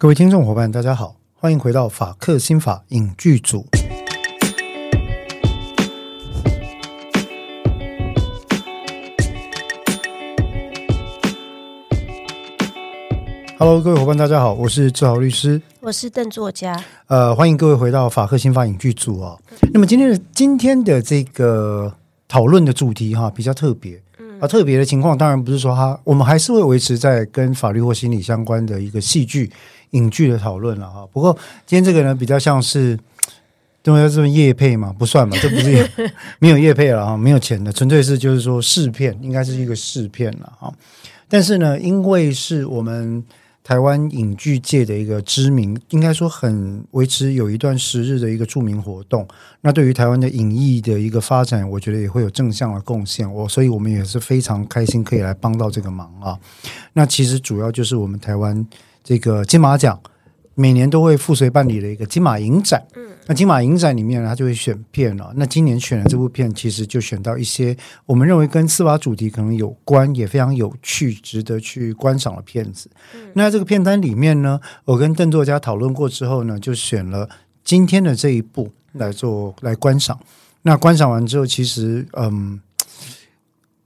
各位听众伙伴，大家好，欢迎回到法克新法影剧组。Hello，各位伙伴，大家好，我是志豪律师，我是邓作家。呃，欢迎各位回到法克新法影剧组啊。那么今天的今天的这个讨论的主题哈，比较特别。啊，特别的情况当然不是说他，我们还是会维持在跟法律或心理相关的一个戏剧。影剧的讨论了哈，不过今天这个呢比较像是，因为这么夜配嘛，不算嘛，这不是没有夜配了哈，没有钱的，纯粹是就是说试片，应该是一个试片了哈。但是呢，因为是我们台湾影剧界的一个知名，应该说很维持有一段时日的一个著名活动，那对于台湾的影艺的一个发展，我觉得也会有正向的贡献。我所以我们也是非常开心可以来帮到这个忙啊。那其实主要就是我们台湾。这个金马奖每年都会附随办理的一个金马影展，嗯，那金马影展里面呢，他就会选片了。那今年选的这部片，其实就选到一些我们认为跟司法主题可能有关，也非常有趣，值得去观赏的片子。嗯，那这个片单里面呢，我跟邓作家讨论过之后呢，就选了今天的这一部来做来观赏。那观赏完之后，其实嗯，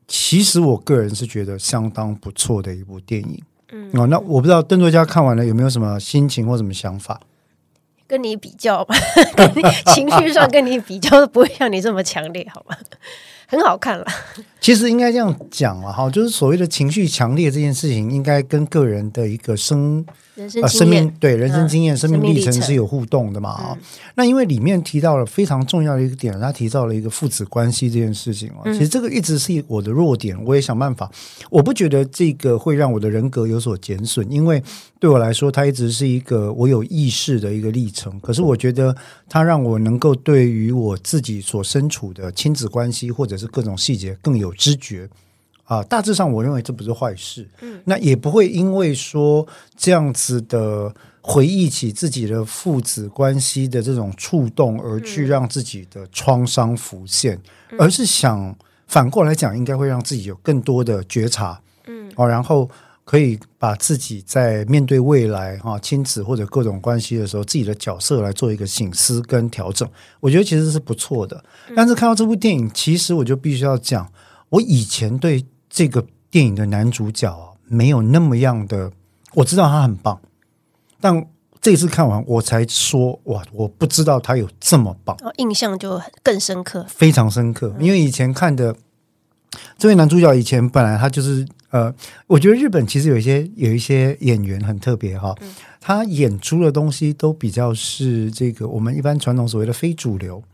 其实我个人是觉得相当不错的一部电影。嗯，哦，那我不知道邓作家看完了有没有什么心情或什么想法？跟你比较吧，跟你情绪上跟你比较都不会像你这么强烈，好吗？很好看了。其实应该这样讲了哈，就是所谓的情绪强烈这件事情，应该跟个人的一个生。人生、呃、生命对人生经验、嗯、生命历程是有互动的嘛？啊、嗯，那因为里面提到了非常重要的一个点，他提到了一个父子关系这件事情啊。其实这个一直是我的弱点，我也想办法。我不觉得这个会让我的人格有所减损，因为对我来说，它一直是一个我有意识的一个历程。可是我觉得它让我能够对于我自己所身处的亲子关系或者是各种细节更有知觉。啊，大致上我认为这不是坏事，嗯，那也不会因为说这样子的回忆起自己的父子关系的这种触动，而去让自己的创伤浮现，嗯，而是想反过来讲，应该会让自己有更多的觉察，嗯，哦，然后可以把自己在面对未来哈亲子或者各种关系的时候，自己的角色来做一个醒思跟调整，我觉得其实是不错的。但是看到这部电影，其实我就必须要讲，我以前对。这个电影的男主角啊，没有那么样的，我知道他很棒，但这次看完我才说哇，我不知道他有这么棒，印象就更深刻，非常深刻。因为以前看的这位男主角，以前本来他就是呃，我觉得日本其实有一些有一些演员很特别哈，他演出的东西都比较是这个我们一般传统所谓的非主流，嗯，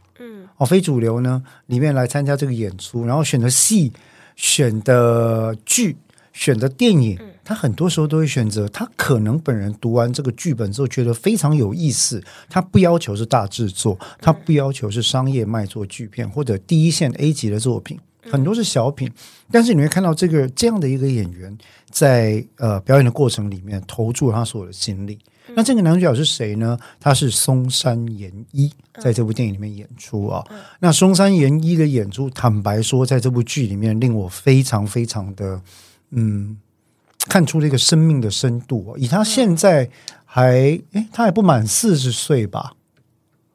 哦，非主流呢里面来参加这个演出，然后选择戏。选的剧、选的电影，他很多时候都会选择他可能本人读完这个剧本之后觉得非常有意思。他不要求是大制作，他不要求是商业卖座剧片或者第一线 A 级的作品，很多是小品。但是你会看到这个这样的一个演员在呃表演的过程里面投注了他所有的心力。那这个男主角是谁呢？他是松山研一，在这部电影里面演出啊。那松山研一的演出，坦白说，在这部剧里面令我非常非常的嗯，看出了一个生命的深度。以他现在还诶，他还不满四十岁吧？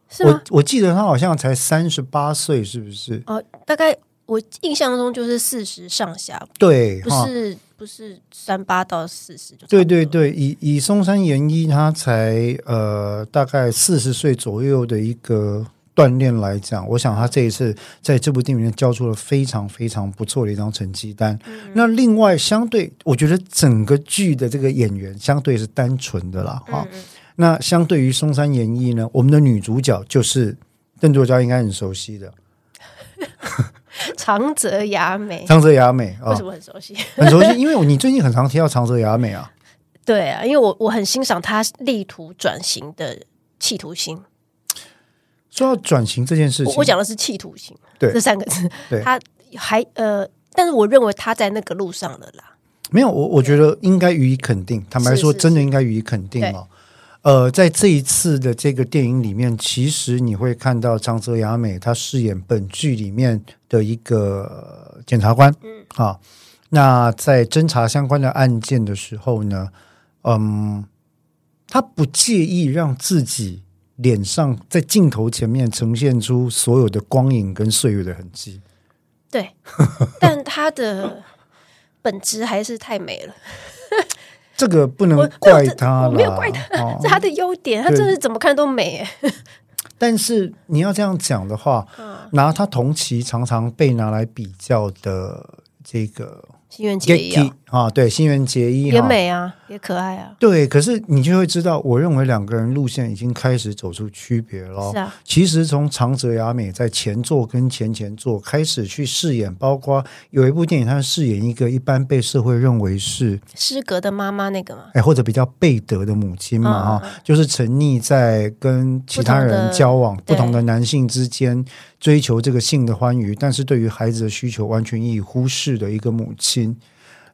是吗？我我记得他好像才三十八岁，是不是？哦，大概我印象中就是四十上下。对，不是。不是三八到四十就对对对，以以松山研一他才呃大概四十岁左右的一个锻炼来讲，我想他这一次在这部电影里面交出了非常非常不错的一张成绩单。嗯、那另外相对，我觉得整个剧的这个演员相对是单纯的啦哈、嗯。那相对于松山研一呢，我们的女主角就是邓作家应该很熟悉的。长泽雅美，长泽雅美，为什么很熟悉？很熟悉，因为你最近很常提到长泽雅美啊。对啊，因为我我很欣赏他力图转型的企图心。说到转型这件事情，我讲的是企图心，对这三个字。对，他还呃，但是我认为他在那个路上了啦。没有，我我觉得应该予以肯定。坦白说，真的应该予以肯定哦。呃，在这一次的这个电影里面，其实你会看到长泽雅美她饰演本剧里面的一个检察官，嗯，啊，那在侦查相关的案件的时候呢，嗯，他不介意让自己脸上在镜头前面呈现出所有的光影跟岁月的痕迹。对，但他的本质还是太美了。这个不能怪他没有怪他，哦、是他的优点，他真的怎么看都美。但是你要这样讲的话，嗯、拿他同期常常被拿来比较的这个。啊，对，新垣结衣也美啊，也可爱啊。对，可是你就会知道，我认为两个人路线已经开始走出区别了。是啊，其实从长泽雅美在前作跟前前作开始去饰演，包括有一部电影，她饰演一个一般被社会认为是失格的妈妈，那个嘛，哎，或者比较背德的母亲嘛，哈、嗯，就是沉溺在跟其他人交往不同，不同的男性之间。追求这个性的欢愉，但是对于孩子的需求完全予以忽视的一个母亲，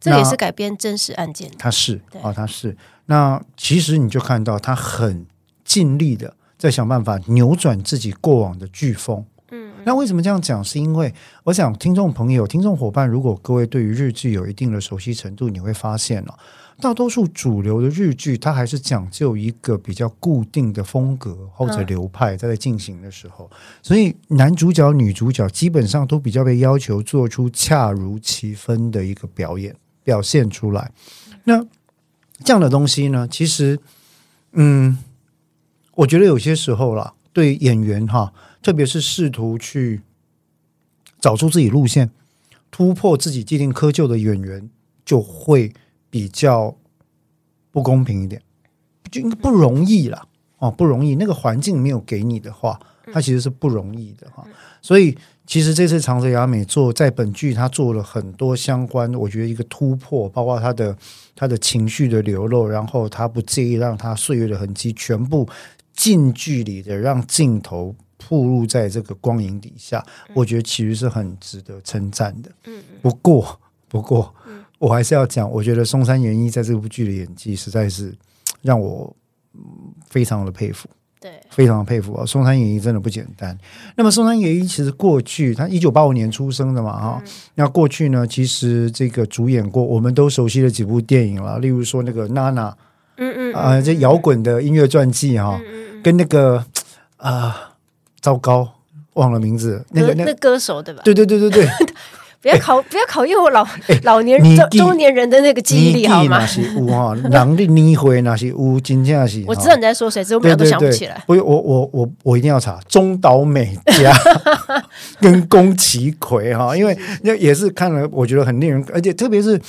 这也是改编真实案件。他是啊，他是。那其实你就看到他很尽力的在想办法扭转自己过往的飓风。嗯，那为什么这样讲？是因为我想听众朋友、听众伙伴，如果各位对于日剧有一定的熟悉程度，你会发现哦。大多数主流的日剧，它还是讲究一个比较固定的风格或者流派，在在进行的时候，所以男主角、女主角基本上都比较被要求做出恰如其分的一个表演表现出来。那这样的东西呢，其实，嗯，我觉得有些时候啦，对演员哈，特别是试图去找出自己路线、突破自己既定窠臼的演员，就会。比较不公平一点，就不容易了哦，不容易。那个环境没有给你的话，它其实是不容易的哈。所以，其实这次长泽雅美做在本剧，他做了很多相关，我觉得一个突破，包括他的他的情绪的流露，然后他不介意让他岁月的痕迹全部近距离的让镜头暴露在这个光影底下，我觉得其实是很值得称赞的。嗯，不过，不过。我还是要讲，我觉得松山研一在这部剧的演技实在是让我非常的佩服，对，非常的佩服啊！松山研一真的不简单。那么松山研一其实过去他一九八五年出生的嘛，哈、嗯，那过去呢，其实这个主演过我们都熟悉的几部电影了，例如说那个娜娜，嗯嗯啊，这摇滚的音乐传记哈，跟那个啊、呃，糟糕，忘了名字，那个那那歌手对吧？对对对对对。不要考，不要考验我老老年中中年人的那个记忆力好吗？那是有哈，人的年岁那是有，真正是。我知道你在说谁，只是我们俩都想不起来。我我我我我一定要查中岛美嘉 跟宫崎葵哈，因为那也是看了，我觉得很令人，而且特别是。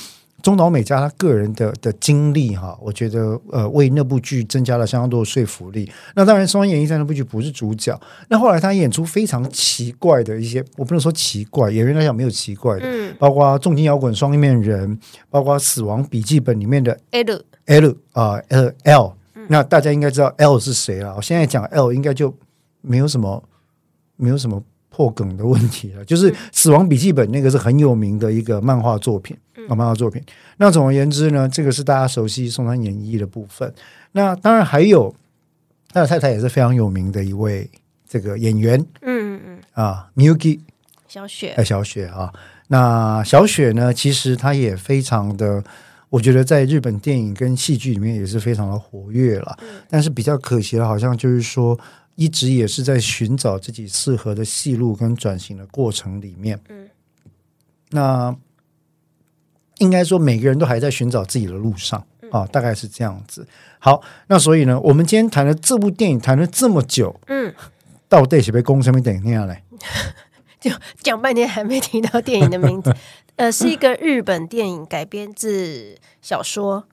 中岛美嘉他个人的的经历哈，我觉得呃为那部剧增加了相当多的说服力。那当然，松山研一在那部剧不是主角。那后来他演出非常奇怪的一些，我不能说奇怪，演员来讲没有奇怪的，嗯，包括重金摇滚双面人，包括死亡笔记本里面的 L L 啊 L L，那大家应该知道 L 是谁了。我现在讲 L 应该就没有什么没有什么破梗的问题了，就是死亡笔记本那个是很有名的一个漫画作品。啊漫画作品。那总而言之呢，这个是大家熟悉松山研一的部分。那当然还有他的太太也是非常有名的一位这个演员。嗯嗯嗯啊，Miyuki 小雪，哎，小雪啊。那小雪呢，其实她也非常的，我觉得在日本电影跟戏剧里面也是非常的活跃了。嗯、但是比较可惜的，好像就是说一直也是在寻找自己适合的戏路跟转型的过程里面。嗯，那。应该说，每个人都还在寻找自己的路上啊，大概是这样子。好，那所以呢，我们今天谈了这部电影，谈了这么久，嗯，到底是被攻什么电影呢？就讲半天还没提到电影的名字。呃，是一个日本电影改编自小说，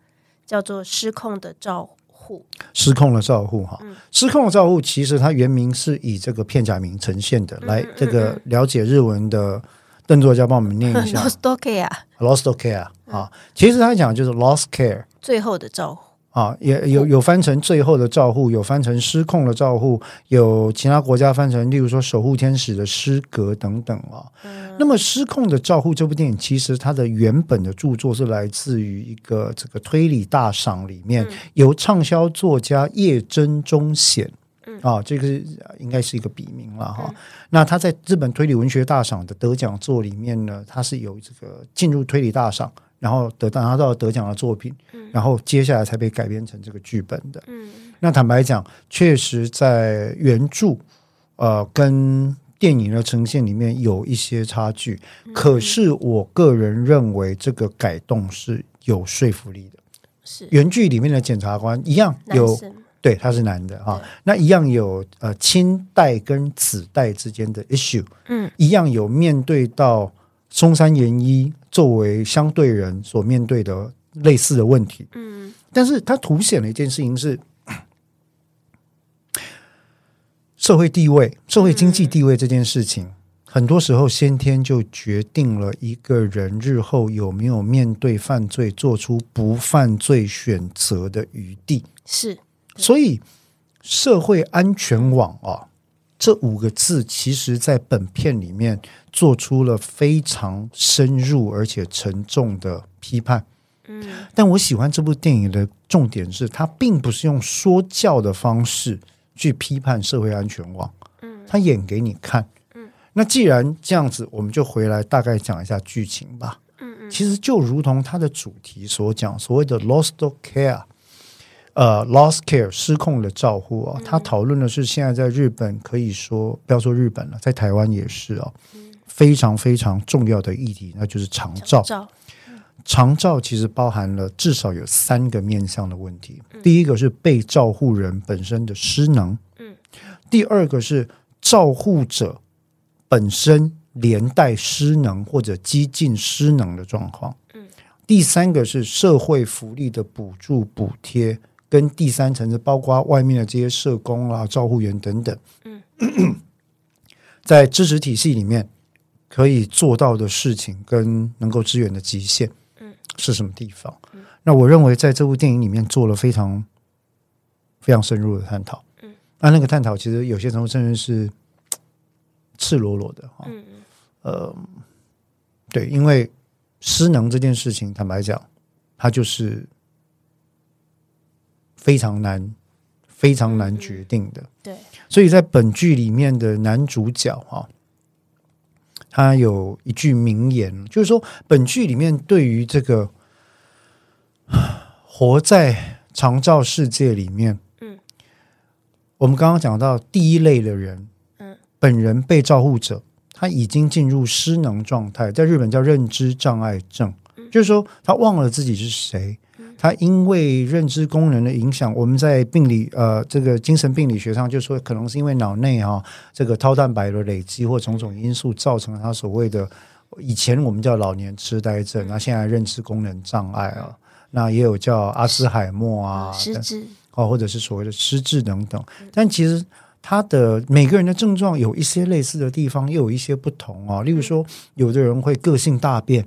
叫做《失控的照护》。失控的照护，哈，失控的照护，其实它原名是以这个片假名呈现的。来，这个了解日文的。邓作家帮我们念一下，Lost Care，Lost Care 啊，其实他讲就是 Lost Care，最后的照护啊，也有有翻成最后的照护，有翻成失控的照护，有其他国家翻成，例如说守护天使的失格等等啊。嗯、那么失控的照护这部电影，其实它的原本的著作是来自于一个这个推理大赏里面，嗯、由畅销作家叶真中显。啊、哦，这个是应该是一个笔名了哈。嗯、那他在日本推理文学大赏的得奖作里面呢，他是有这个进入推理大赏，然后得到拿到得奖的作品，然后接下来才被改编成这个剧本的。那坦白讲，确实在原著呃跟电影的呈现里面有一些差距，可是我个人认为这个改动是有说服力的。是。原剧里面的检察官一样有。对，他是男的啊，那一样有呃亲代跟子代之间的 issue，嗯，一样有面对到松山研一作为相对人所面对的类似的问题，嗯，但是它凸显了一件事情是 社会地位、社会经济地位这件事情，嗯、很多时候先天就决定了一个人日后有没有面对犯罪做出不犯罪选择的余地，是。所以，社会安全网啊，这五个字，其实在本片里面做出了非常深入而且沉重的批判。嗯，但我喜欢这部电影的重点是，它并不是用说教的方式去批判社会安全网。嗯，它演给你看。嗯，那既然这样子，我们就回来大概讲一下剧情吧。嗯嗯，其实就如同它的主题所讲，所谓的 “lost care”。呃，lost care 失控的照护啊，他讨论的是现在在日本可以说不要说日本了，在台湾也是啊，非常非常重要的议题，那就是长照。长照。其实包含了至少有三个面向的问题，第一个是被照护人本身的失能，嗯，第二个是照护者本身连带失能或者几近失能的状况，嗯，第三个是社会福利的补助补贴。跟第三层次，包括外面的这些社工啊、照护员等等，嗯，在支持体系里面可以做到的事情跟能够支援的极限，嗯，是什么地方？嗯，那我认为在这部电影里面做了非常非常深入的探讨，嗯，那那个探讨其实有些时候甚至是 赤裸裸的哈，嗯，呃，对，因为失能这件事情，坦白讲，它就是。非常难，非常难决定的。对，所以在本剧里面的男主角哈，他有一句名言，就是说，本剧里面对于这个 活在长照世界里面，嗯，我们刚刚讲到第一类的人，嗯，本人被照护者，他已经进入失能状态，在日本叫认知障碍症，就是说他忘了自己是谁。他因为认知功能的影响，我们在病理呃这个精神病理学上就说，可能是因为脑内啊这个 tau 蛋白的累积或种种因素，造成了他所谓的以前我们叫老年痴呆症，那现在认知功能障碍啊，那也有叫阿兹海默啊失智哦，或者是所谓的失智等等。但其实他的每个人的症状有一些类似的地方，又有一些不同啊。例如说，有的人会个性大变。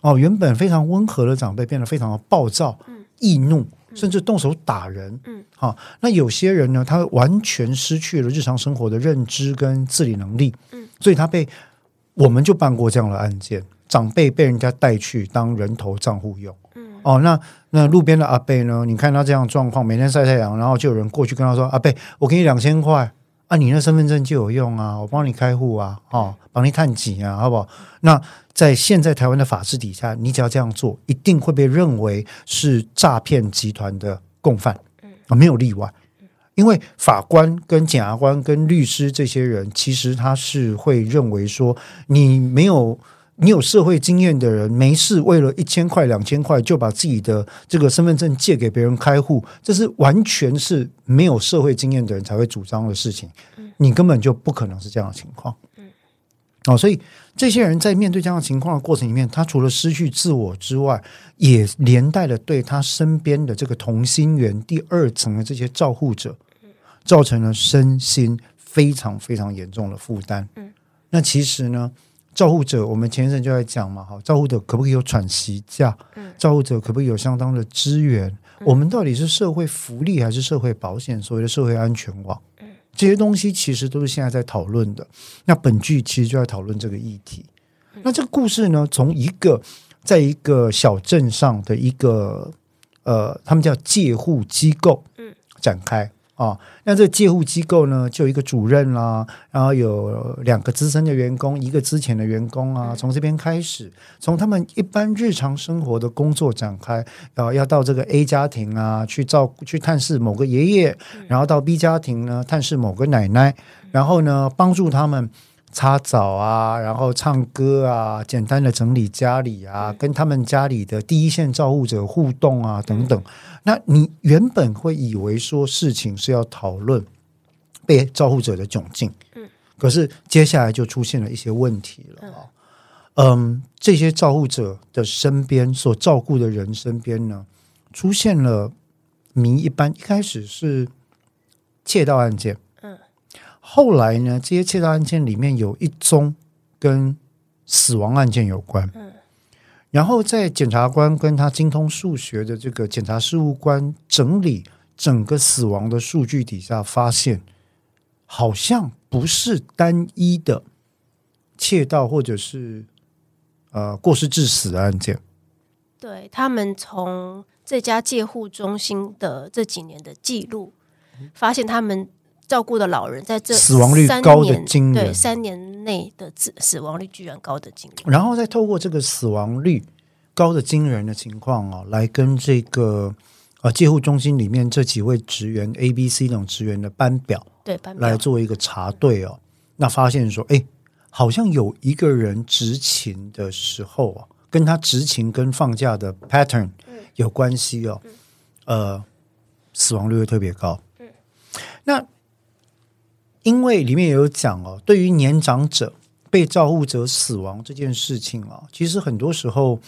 哦，原本非常温和的长辈变得非常的暴躁、易怒，甚至动手打人。嗯，好，那有些人呢，他完全失去了日常生活的认知跟自理能力。嗯，所以他被我们就办过这样的案件，长辈被人家带去当人头账户用。嗯，哦，那那路边的阿伯呢？你看他这样状况，每天晒太阳，然后就有人过去跟他说：“阿伯，我给你两千块。”啊，你那身份证就有用啊，我帮你开户啊，哦，帮你探警啊，好不好？那在现在台湾的法制底下，你只要这样做，一定会被认为是诈骗集团的共犯，啊，没有例外。因为法官跟检察官跟律师这些人，其实他是会认为说，你没有。你有社会经验的人，没事为了一千块两千块就把自己的这个身份证借给别人开户，这是完全是没有社会经验的人才会主张的事情。你根本就不可能是这样的情况。哦，所以这些人在面对这样的情况的过程里面，他除了失去自我之外，也连带了对他身边的这个同心圆第二层的这些照护者，造成了身心非常非常严重的负担。嗯那其实呢？照护者，我们前一阵就在讲嘛，哈，照护者可不可以有喘息假？嗯，照护者可不可以有相当的资源？嗯，我们到底是社会福利还是社会保险？所谓的社会安全网，嗯，这些东西其实都是现在在讨论的。那本剧其实就在讨论这个议题。那这个故事呢，从一个在一个小镇上的一个呃，他们叫介护机构，嗯，展开。啊。那这个介护机构呢，就有一个主任啦，然后有两个资深的员工，一个之前的员工啊。从这边开始，从他们一般日常生活的工作展开，然后，要到这个 A 家庭啊去照去探视某个爷爷，然后到 B 家庭呢探视某个奶奶，然后呢帮助他们。擦澡啊，然后唱歌啊，简单的整理家里啊，跟他们家里的第一线照护者互动啊，等等。那你原本会以为说事情是要讨论被照护者的窘境，嗯，可是接下来就出现了一些问题了啊。嗯，这些照护者的身边所照顾的人身边呢，出现了谜一般，一开始是窃盗案件。后来呢，这些窃盗案件里面有一宗跟死亡案件有关。嗯，然后在检察官跟他精通数学的这个检察事务官整理整个死亡的数据底下，发现好像不是单一的窃盗或者是呃过失致死的案件。对，他们从这家戒护中心的这几年的记录，发现他们。照顾的老人在这死亡率高的惊人，对三年内的死死亡率居然高的惊人。然后再透过这个死亡率高的惊人的情况啊，来跟这个呃介护中心里面这几位职员 A、B、C 等职员的班表对班表来做一个查对哦，那发现说，哎，好像有一个人执勤的时候啊，跟他执勤跟放假的 pattern 有关系哦，呃，死亡率会特别高。嗯，那。因为里面也有讲哦，对于年长者被照顾者死亡这件事情啊，其实很多时候，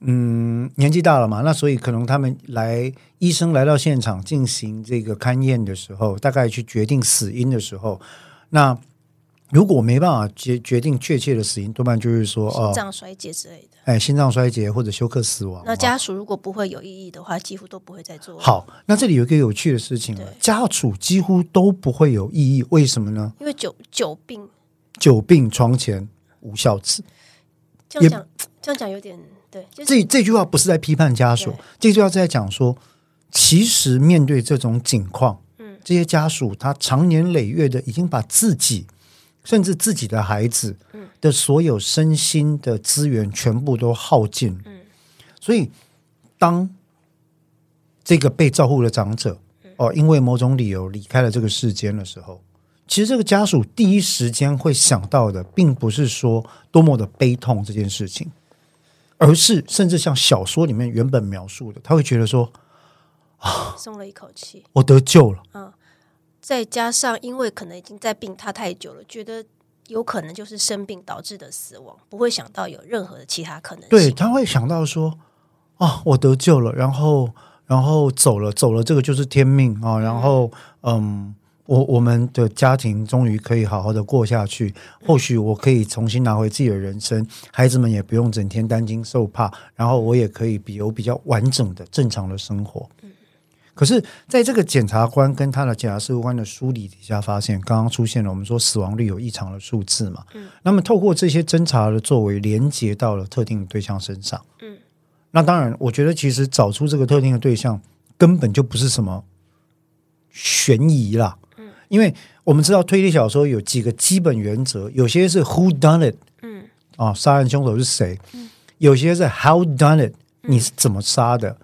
嗯，年纪大了嘛，那所以可能他们来医生来到现场进行这个勘验的时候，大概去决定死因的时候，那。如果没办法决决定确切的死因，多半就是说心脏衰竭之类的。哎，心脏衰竭或者休克死亡。那家属如果不会有异议的话，几乎都不会再做。好，那这里有一个有趣的事情了，家属几乎都不会有异议，为什么呢？因为久久病，久病床前无孝子。这样讲，这样讲有点对。这这句话不是在批判家属，这句话是在讲说，其实面对这种境况，嗯，这些家属他长年累月的已经把自己。甚至自己的孩子的所有身心的资源全部都耗尽，所以当这个被照顾的长者哦，因为某种理由离开了这个世间的时候，其实这个家属第一时间会想到的，并不是说多么的悲痛这件事情，而是甚至像小说里面原本描述的，他会觉得说啊，松了一口气，我得救了。嗯再加上，因为可能已经在病榻太久了，觉得有可能就是生病导致的死亡，不会想到有任何的其他可能性。对，他会想到说：“啊，我得救了，然后，然后走了，走了，这个就是天命啊。然后，嗯，我我们的家庭终于可以好好的过下去，或许我可以重新拿回自己的人生，孩子们也不用整天担惊受怕，然后我也可以比有比较完整的正常的生活。”可是，在这个检察官跟他的检察事务官的梳理底下，发现刚刚出现了我们说死亡率有异常的数字嘛？嗯，那么透过这些侦查的作为，连接到了特定的对象身上。嗯，那当然，我觉得其实找出这个特定的对象，根本就不是什么悬疑啦。嗯，因为我们知道推理小说有几个基本原则，有些是 Who done it？嗯，啊，杀人凶手是谁？嗯，有些是 How done it？你是怎么杀的？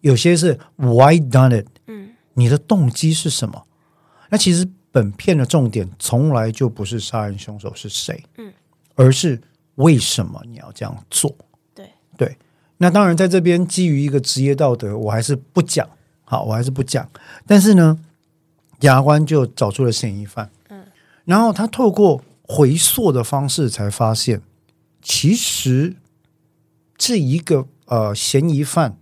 有些是 Why done it？嗯，你的动机是什么？那其实本片的重点从来就不是杀人凶手是谁，嗯，而是为什么你要这样做？对对。那当然，在这边基于一个职业道德，我还是不讲。好，我还是不讲。但是呢，检察官就找出了嫌疑犯，嗯，然后他透过回溯的方式才发现，其实这一个呃嫌疑犯。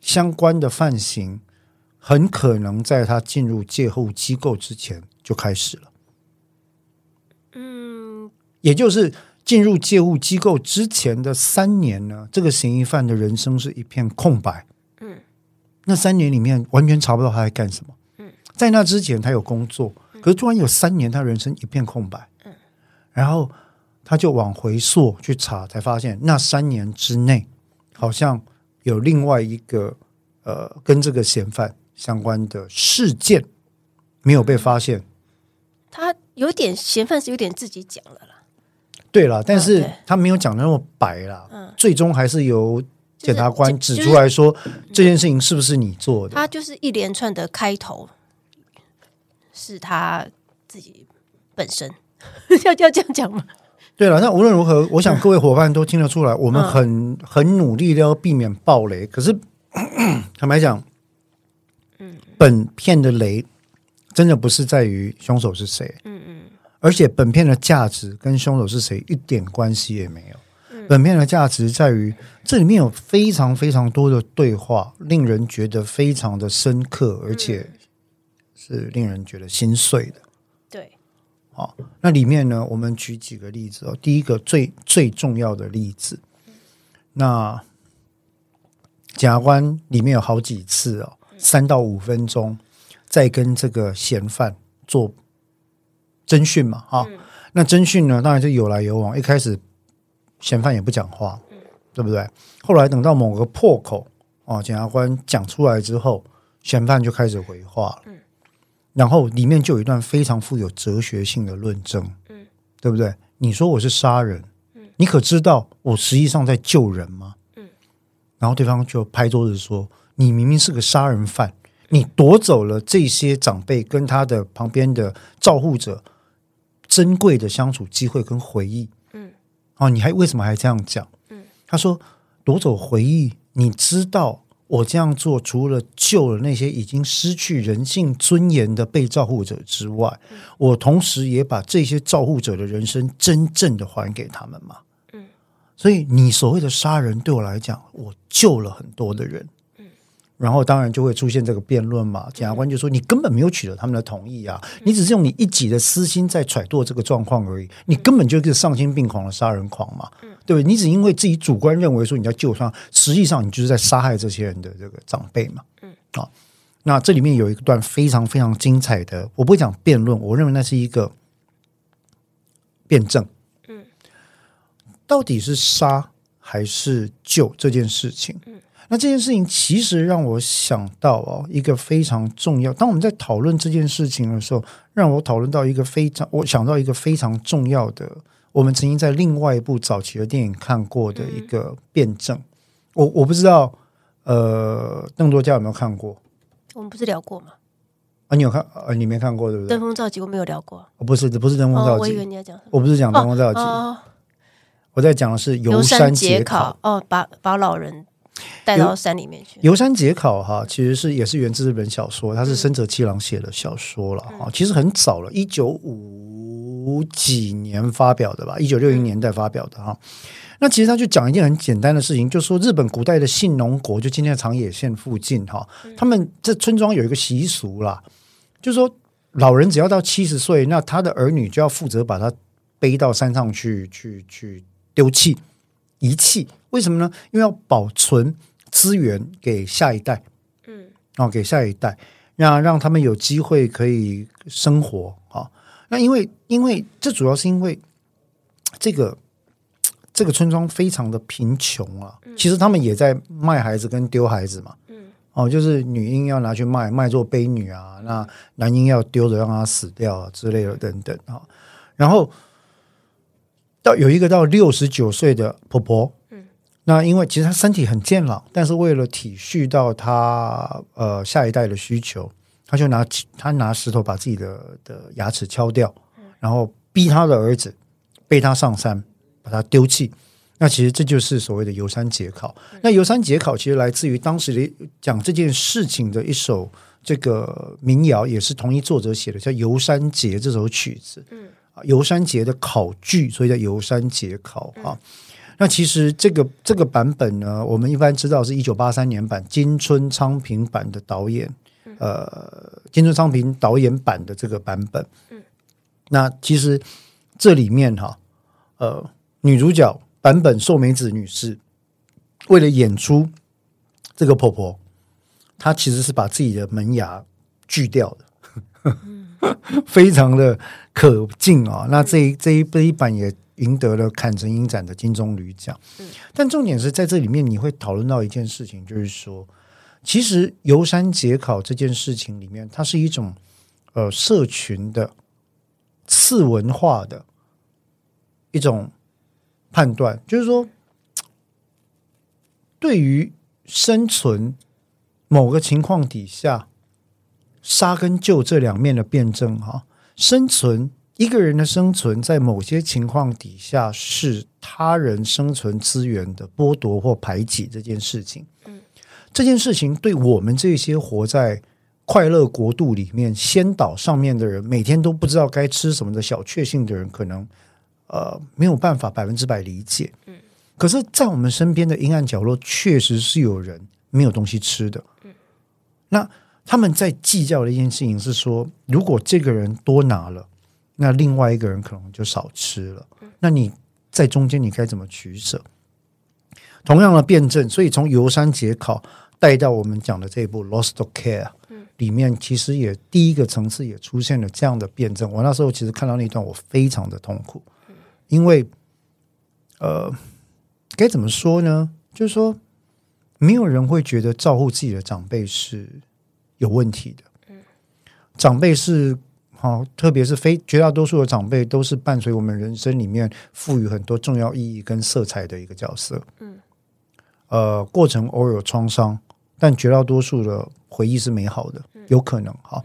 相关的犯行很可能在他进入戒护机构之前就开始了。嗯，也就是进入戒护机构之前的三年呢，这个嫌疑犯的人生是一片空白。嗯，那三年里面完全查不到他在干什么。嗯，在那之前他有工作，可是突然有三年他人生一片空白。嗯，然后他就往回溯去查，才发现那三年之内好像。有另外一个呃，跟这个嫌犯相关的事件没有被发现。他有点嫌犯是有点自己讲了啦。对了，但是他没有讲的那么白啦。嗯，最终还是由检察官指出来说，这件事情是不是你做的？他就是一连串的开头，是他自己本身 要要这样讲吗？对了，那无论如何，我想各位伙伴都听得出来，我们很很努力的要避免爆雷。可是坦白讲，嗯，本片的雷真的不是在于凶手是谁，嗯嗯，而且本片的价值跟凶手是谁一点关系也没有。本片的价值在于这里面有非常非常多的对话，令人觉得非常的深刻，而且是令人觉得心碎的。好，那里面呢，我们举几个例子哦。第一个最最重要的例子，那检察官里面有好几次哦，三到五分钟在跟这个嫌犯做侦讯嘛，哈。那侦讯呢，当然是有来有往。一开始嫌犯也不讲话，对不对？后来等到某个破口哦，检察官讲出来之后，嫌犯就开始回话了。然后里面就有一段非常富有哲学性的论证，嗯，对不对？你说我是杀人，嗯，你可知道我实际上在救人吗？嗯，然后对方就拍桌子说：“你明明是个杀人犯，你夺走了这些长辈跟他的旁边的照护者珍贵的相处机会跟回忆，嗯，哦，你还为什么还这样讲？嗯，他说夺走回忆，你知道。”我这样做，除了救了那些已经失去人性尊严的被照护者之外，嗯、我同时也把这些照护者的人生真正的还给他们嘛。嗯，所以你所谓的杀人，对我来讲，我救了很多的人。然后当然就会出现这个辩论嘛，检察官就说，你根本没有取得他们的同意啊，你只是用你一己的私心在揣度这个状况而已，你根本就是丧心病狂的杀人狂嘛，对不对？你只因为自己主观认为说你要救他，实际上你就是在杀害这些人的这个长辈嘛，嗯，啊，那这里面有一段非常非常精彩的，我不会讲辩论，我认为那是一个辩证，嗯，到底是杀还是救这件事情，嗯。那这件事情其实让我想到哦，一个非常重要。当我们在讨论这件事情的时候，让我讨论到一个非常，我想到一个非常重要的，我们曾经在另外一部早期的电影看过的一个辩证。嗯、我我不知道，呃，邓多佳有没有看过？我们不是聊过吗？啊，你有看？呃，你没看过对不对？登峰造极我没有聊过。不是，不是登峰造极。哦，我以为你要讲什么？我不是讲登峰造极。哦，我在讲的是游山解考。哦，把把老人。带到山里面去。游山解考哈，其实是也是源自日本小说，它是深泽七郎写的小说了哈。嗯、其实很早了，一九五几年发表的吧，一九六零年代发表的哈。那其实他就讲一件很简单的事情，就是说日本古代的信浓国，就今天的长野县附近哈，他们这村庄有一个习俗啦，就是说老人只要到七十岁，那他的儿女就要负责把他背到山上去，去去丢弃遗弃。为什么呢？因为要保存资源给下一代，嗯，哦，给下一代，让让他们有机会可以生活啊、哦。那因为因为这主要是因为这个这个村庄非常的贫穷啊。嗯、其实他们也在卖孩子跟丢孩子嘛，嗯，哦，就是女婴要拿去卖卖做婢女啊，那男婴要丢着让他死掉啊之类的等等啊、哦。然后到有一个到六十九岁的婆婆。那因为其实他身体很健朗，但是为了体恤到他呃下一代的需求，他就拿他拿石头把自己的的牙齿敲掉，然后逼他的儿子背他上山，把他丢弃。那其实这就是所谓的游山解考。那游山解考其实来自于当时的讲这件事情的一首这个民谣，也是同一作者写的，叫《游山节》这首曲子。嗯，游山节的考据，所以叫游山解考啊。那其实这个这个版本呢，我们一般知道是一九八三年版金春昌平版的导演，呃，金春昌平导演版的这个版本。嗯，那其实这里面哈，呃，女主角版本寿美子女士为了演出这个婆婆，她其实是把自己的门牙锯掉的，非常的可敬啊。那这一这一这一版也。赢得了坎城影展的金棕榈奖，但重点是在这里面你会讨论到一件事情，就是说，其实游山解考这件事情里面，它是一种呃社群的次文化的一种判断，就是说，对于生存某个情况底下，杀跟救这两面的辩证哈，生存。一个人的生存在某些情况底下是他人生存资源的剥夺或排挤这件事情，嗯，这件事情对我们这些活在快乐国度里面先岛上面的人，每天都不知道该吃什么的小确幸的人，可能呃没有办法百分之百理解，嗯，可是，在我们身边的阴暗角落，确实是有人没有东西吃的，嗯，那他们在计较的一件事情是说，如果这个人多拿了。那另外一个人可能就少吃了。那你在中间你该怎么取舍？同样的辩证，所以从游山节考带到我们讲的这一部《Lost Care》里面，其实也第一个层次也出现了这样的辩证。我那时候其实看到那段，我非常的痛苦，因为呃，该怎么说呢？就是说，没有人会觉得照顾自己的长辈是有问题的。长辈是。好，特别是非绝大多数的长辈都是伴随我们人生里面赋予很多重要意义跟色彩的一个角色。嗯，呃，过程偶尔有创伤，但绝大多数的回忆是美好的，有可能哈。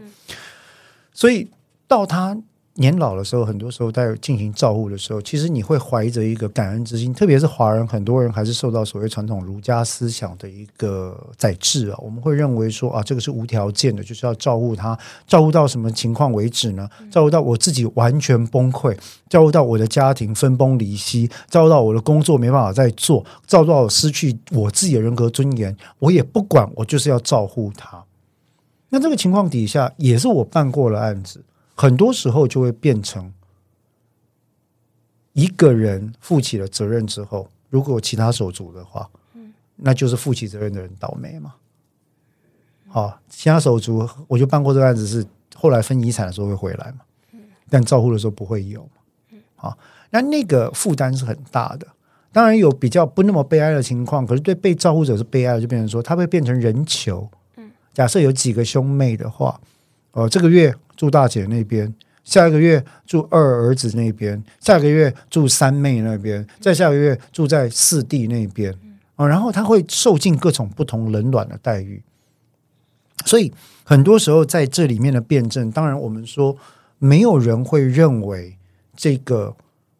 所以到他。年老的时候，很多时候在进行照护的时候，其实你会怀着一个感恩之心。特别是华人，很多人还是受到所谓传统儒家思想的一个宰制啊。我们会认为说啊，这个是无条件的，就是要照顾他，照顾到什么情况为止呢？照顾到我自己完全崩溃，照顾到我的家庭分崩离析，照顾到我的工作没办法再做，照顾到我失去我自己的人格尊严，我也不管，我就是要照顾他。那这个情况底下，也是我办过了案子。很多时候就会变成一个人负起了责任之后，如果有其他手足的话，那就是负起责任的人倒霉嘛。好，其他手足我就办过这个案子，是后来分遗产的时候会回来嘛，但照顾的时候不会有嘛。好，那那个负担是很大的。当然有比较不那么悲哀的情况，可是对被照顾者是悲哀的，就变成说他会变成人球。假设有几个兄妹的话，呃，这个月。住大姐那边，下一个月住二儿子那边，下个月住三妹那边，再下个月住在四弟那边啊，然后他会受尽各种不同冷暖的待遇，所以很多时候在这里面的辩证，当然我们说没有人会认为这个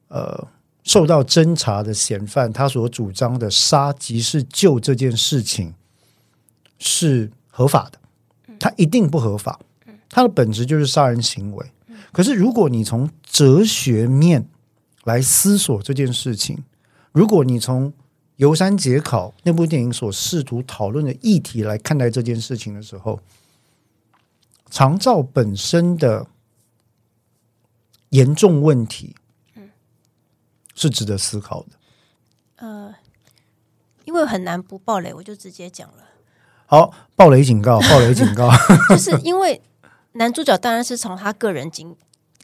呃受到侦查的嫌犯他所主张的杀即是救这件事情是合法的，他一定不合法。它的本质就是杀人行为。可是，如果你从哲学面来思索这件事情，如果你从《游山解考》那部电影所试图讨论的议题来看待这件事情的时候，长照本身的严重问题，是值得思考的。呃，因为很难不暴雷，我就直接讲了。好，暴雷警告，暴雷警告，就是因为。男主角当然是从他个人经、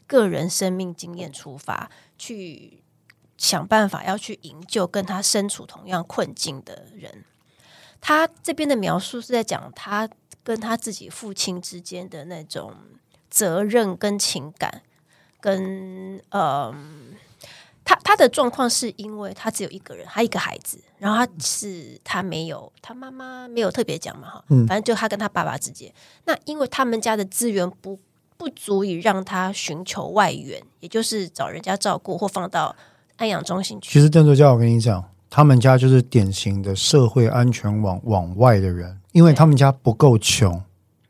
个人生命经验出发，去想办法要去营救跟他身处同样困境的人。他这边的描述是在讲他跟他自己父亲之间的那种责任跟情感，跟嗯。他他的状况是因为他只有一个人，他一个孩子，然后他是他没有他妈妈没有特别讲嘛哈，嗯反正就他跟他爸爸之间。那因为他们家的资源不不足以让他寻求外援，也就是找人家照顾或放到安养中心去。其实邓作家，我跟你讲，他们家就是典型的社会安全网往外的人，因为他们家不够穷，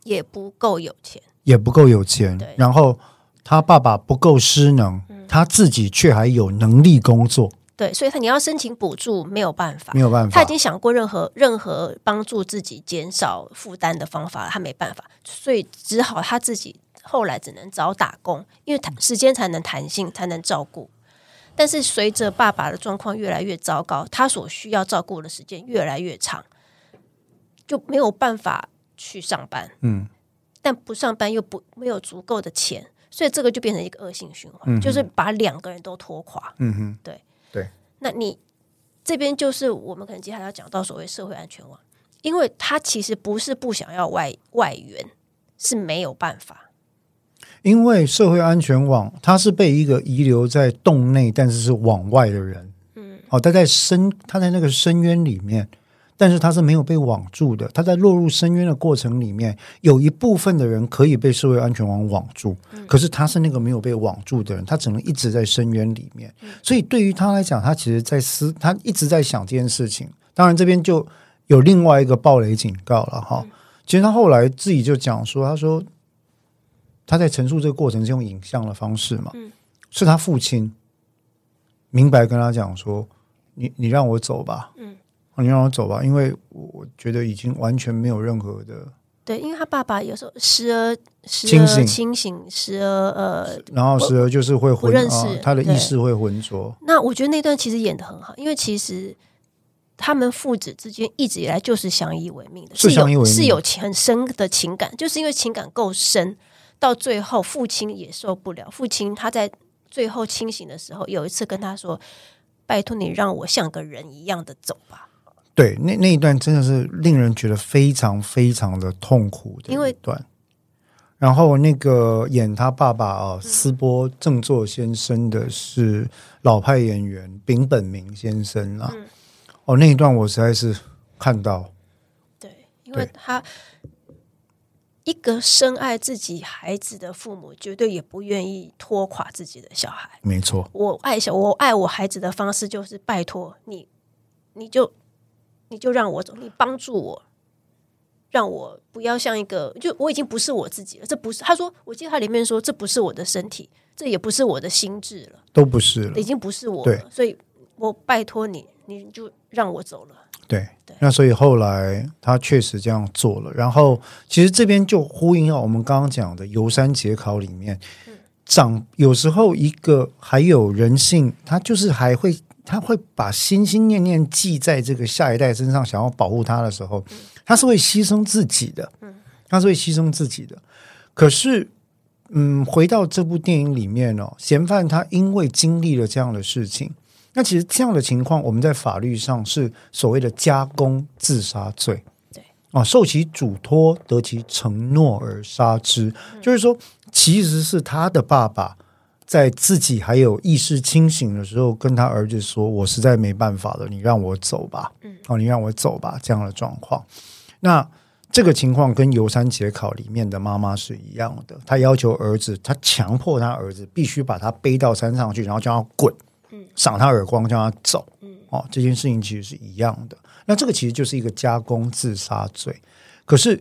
也不够有钱，也不够有钱，然后他爸爸不够失能。他自己却还有能力工作，对，所以他你要申请补助没有办法，没有办法。他已经想过任何任何帮助自己减少负担的方法，他没办法，所以只好他自己后来只能找打工，因为他时间才能弹性，才能照顾。但是随着爸爸的状况越来越糟糕，他所需要照顾的时间越来越长，就没有办法去上班。嗯，但不上班又不没有足够的钱。所以这个就变成一个恶性循环，嗯、就是把两个人都拖垮。嗯哼，对对。那你这边就是我们可能接下来要讲到所谓社会安全网，因为他其实不是不想要外外援，是没有办法。因为社会安全网，他是被一个遗留在洞内，但是是往外的人，嗯，哦，他在深，他在那个深渊里面，但是他是没有被网住的。他在落入深渊的过程里面，有一部分的人可以被社会安全网网住，嗯，可是他是那个没有被网住的人，他只能一直在深渊里面。所以对于他来讲，他其实在思，他一直在想这件事情。当然，这边就有另外一个暴雷警告了哈。其实他后来自己就讲说，他说他在陈述这个过程是用影像的方式嘛，嗯、是他父亲明白跟他讲说，你你让我走吧，嗯，你让我走吧，因为我觉得已经完全没有任何的对，因为他爸爸有时候时而时清醒清醒，时而呃，然后时而就是会混，认识、啊、他的意识会浑浊。那我觉得那段其实演的很好，因为其实。他们父子之间一直以来就是相依为命的，是相依为命，是有很深的情感，就是因为情感够深，到最后父亲也受不了。父亲他在最后清醒的时候，有一次跟他说：“拜托你让我像个人一样的走吧。”对，那那一段真的是令人觉得非常非常的痛苦的一段。然后那个演他爸爸啊，斯波正作先生的是老派演员丙本明先生啊。嗯哦，那一段我实在是看到，对，因为他一个深爱自己孩子的父母，绝对也不愿意拖垮自己的小孩。没错，我爱小我爱我孩子的方式就是拜托你，你就你就让我走，你帮助我，让我不要像一个，就我已经不是我自己了。这不是他说，我记得他里面说，这不是我的身体，这也不是我的心智了，都不是了，已经不是我了。所以我拜托你。你就让我走了。对，对，那所以后来他确实这样做了。然后其实这边就呼应到我们刚刚讲的游山节考里面，嗯、长有时候一个还有人性，他就是还会他会把心心念念记在这个下一代身上，想要保护他的时候，他是会牺牲自己的。嗯，他是会牺牲自己的。可是，嗯，回到这部电影里面哦，嫌犯他因为经历了这样的事情。那其实这样的情况，我们在法律上是所谓的加工自杀罪。对啊，受其嘱托，得其承诺而杀之，嗯、就是说，其实是他的爸爸在自己还有意识清醒的时候，跟他儿子说：“我实在没办法了，你让我走吧。”嗯，哦，你让我走吧，这样的状况。那这个情况跟游山节考里面的妈妈是一样的，他要求儿子，他强迫他儿子必须把他背到山上去，然后叫他滚。赏他耳光，叫他走。哦，这件事情其实是一样的。那这个其实就是一个加工自杀罪。可是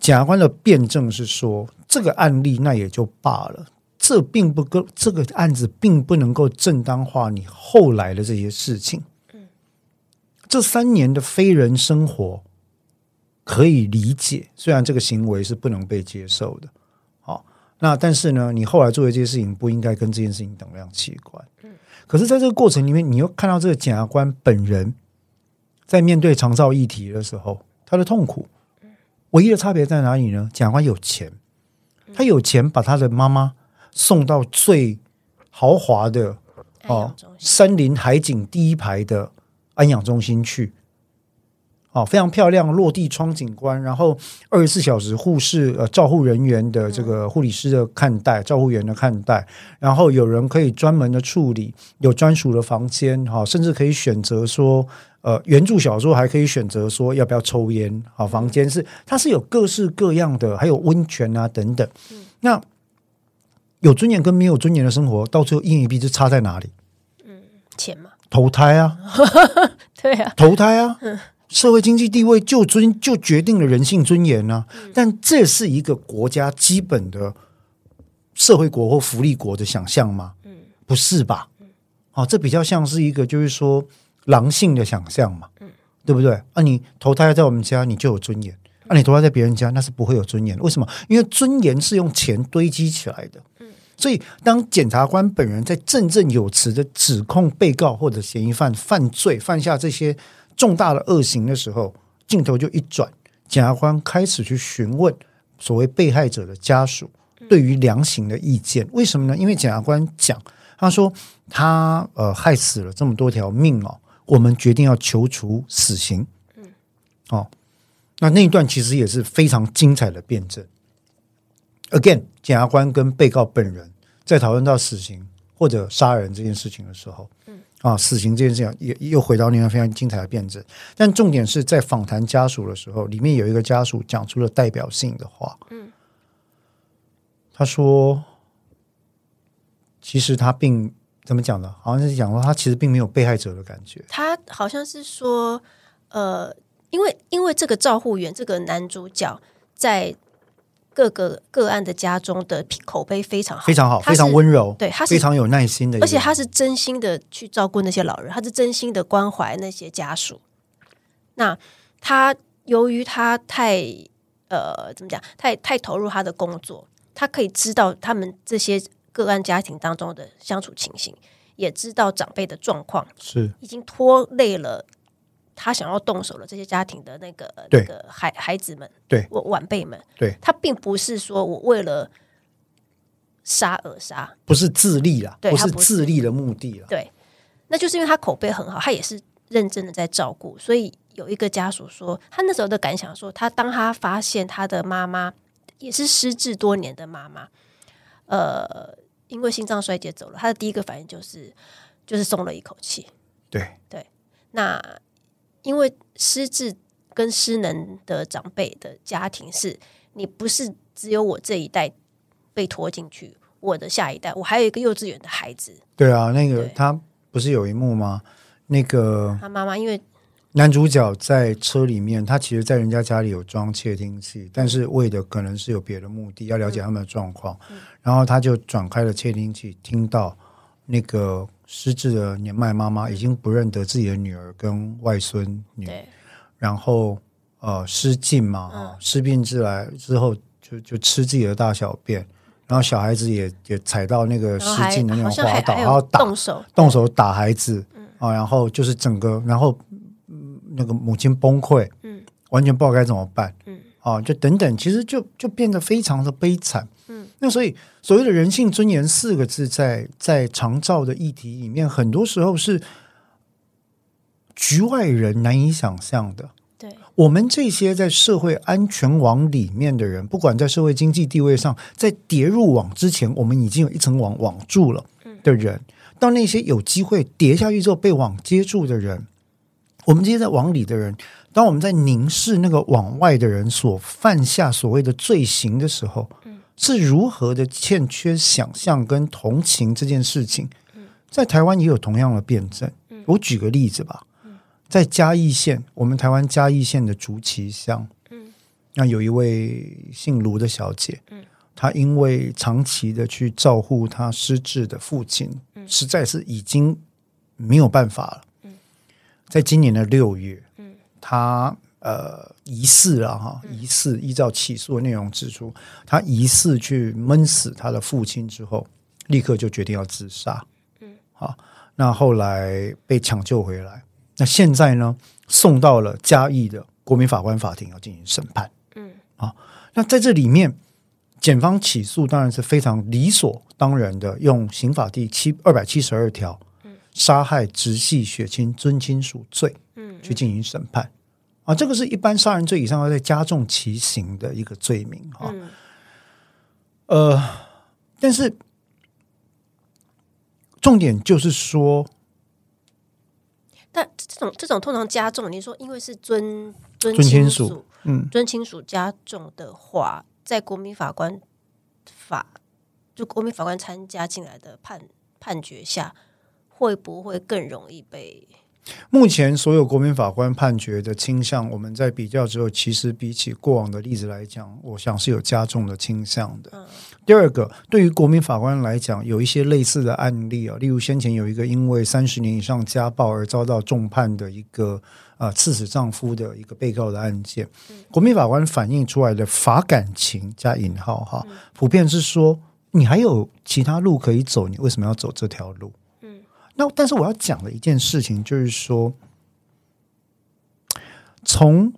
检察官的辩证是说，这个案例那也就罢了，这并不够，这个案子并不能够正当化你后来的这些事情。这三年的非人生活可以理解，虽然这个行为是不能被接受的。好，那但是呢，你后来做的这些事情不应该跟这件事情等量齐观。可是，在这个过程里面，你又看到这个检察官本人在面对长照议题的时候，他的痛苦。唯一的差别在哪里呢？检察官有钱，他有钱把他的妈妈送到最豪华的哦山林海景第一排的安养中心去。哦，非常漂亮，落地窗景观，然后二十四小时护士呃照护人员的这个护理师的看待，照护员的看待，然后有人可以专门的处理，有专属的房间，哈，甚至可以选择说，呃，原著小说还可以选择说要不要抽烟，好，房间是它是有各式各样的，还有温泉啊等等。那有尊严跟没有尊严的生活，到最后一言以蔽之差在哪里？嗯，钱嘛，投胎啊，对啊，投胎啊。社会经济地位就尊就决定了人性尊严呢、啊？嗯、但这是一个国家基本的社会国或福利国的想象吗？嗯，不是吧？嗯，哦，这比较像是一个就是说狼性的想象嘛，嗯，对不对？啊，你投胎在我们家，你就有尊严；啊，你投胎在别人家，那是不会有尊严。为什么？因为尊严是用钱堆积起来的。嗯，所以当检察官本人在振振有词的指控被告或者嫌疑犯犯罪犯下这些。重大的恶行的时候，镜头就一转，检察官开始去询问所谓被害者的家属对于量刑的意见。为什么呢？因为检察官讲，他说他呃害死了这么多条命哦，我们决定要求处死刑。嗯，哦，那那一段其实也是非常精彩的辩证。again，检察官跟被告本人在讨论到死刑或者杀人这件事情的时候，嗯，啊，死刑这件事情也又回到另外非常精彩的辩证。但重点是在访谈家属的时候，里面有一个家属讲出了代表性的话，嗯，他说，其实他并怎么讲呢？好像是讲说他其实并没有被害者的感觉。他好像是说，呃，因为因为这个照护员这个男主角在。各个个案的家中的口碑非常好，非常好，非常温柔，对，他是非常有耐心的，而且他是真心的去照顾那些老人，他是真心的关怀那些家属。那他由于他太呃怎么讲，太太投入他的工作，他可以知道他们这些个案家庭当中的相处情形，也知道长辈的状况，是已经拖累了。他想要动手的这些家庭的那个那个孩孩子们，对，我晚辈们，对，他并不是说我为了杀而杀，不是自立啦，对，不是自立的目的了，对，那就是因为他口碑很好，他也是认真的在照顾，所以有一个家属说，他那时候的感想说，他当他发现他的妈妈也是失智多年的妈妈，呃，因为心脏衰竭走了，他的第一个反应就是就是松了一口气，对。对，那。因为失智跟失能的长辈的家庭是，你不是只有我这一代被拖进去，我的下一代，我还有一个幼稚园的孩子。对啊，那个他不是有一幕吗？那个他妈妈因为男主角在车里面，他其实在人家家里有装窃听器，但是为的可能是有别的目的，要了解他们的状况，嗯，然后他就转开了窃听器，听到那个。失智的年迈妈妈已经不认得自己的女儿跟外孙女，然后呃失禁嘛，嗯、失病之来之后就就吃自己的大小便，然后小孩子也也踩到那个失禁的那种滑倒，然后打动手动手打孩子啊，然后就是整个然后那个母亲崩溃，嗯，完全不知道该怎么办，嗯，啊，就等等，其实就就变得非常的悲惨。嗯。那所以，所谓的人性尊严四个字在，在在长照的议题里面，很多时候是局外人难以想象的。对，我们这些在社会安全网里面的人，不管在社会经济地位上，在跌入网之前，我们已经有一层网网住了的人，到那些有机会跌下去之后被网接住的人，我们这些在网里的人，当我们在凝视那个网外的人所犯下所谓的罪行的时候，是如何的欠缺想象跟同情这件事情，在台湾也有同样的辩证。我举个例子吧，在嘉义县，我们台湾嘉义县的竹崎乡，那有一位姓卢的小姐，她因为长期的去照顾她失智的父亲，实在是已经没有办法了。在今年的六月，她。呃，疑似啊，哈，疑似依照起诉的内容指出，他疑似去闷死他的父亲之后，立刻就决定要自杀。嗯，好，那后来被抢救回来，那现在呢，送到了嘉义的国民法官法庭要进行审判。嗯，啊，那在这里面，检方起诉当然是非常理所当然的，用刑法第七二百七十二条，嗯，杀害直系血亲尊亲属罪，嗯，去进行审判。啊，这个是一般杀人罪以上要再加重其刑的一个罪名哈。嗯、呃，但是重点就是说，但这种这种通常加重，你说因为是尊尊亲属，嗯，尊亲属加重的话，在国民法官法就国民法官参加进来的判判决下，会不会更容易被？目前所有国民法官判决的倾向，我们在比较之后，其实比起过往的例子来讲，我想是有加重的倾向的。第二个，对于国民法官来讲，有一些类似的案例啊，例如先前有一个因为三十年以上家暴而遭到重判的一个啊刺死丈夫的一个被告的案件，国民法官反映出来的法感情加引号哈，普遍是说你还有其他路可以走，你为什么要走这条路？那但是我要讲的一件事情就是说，从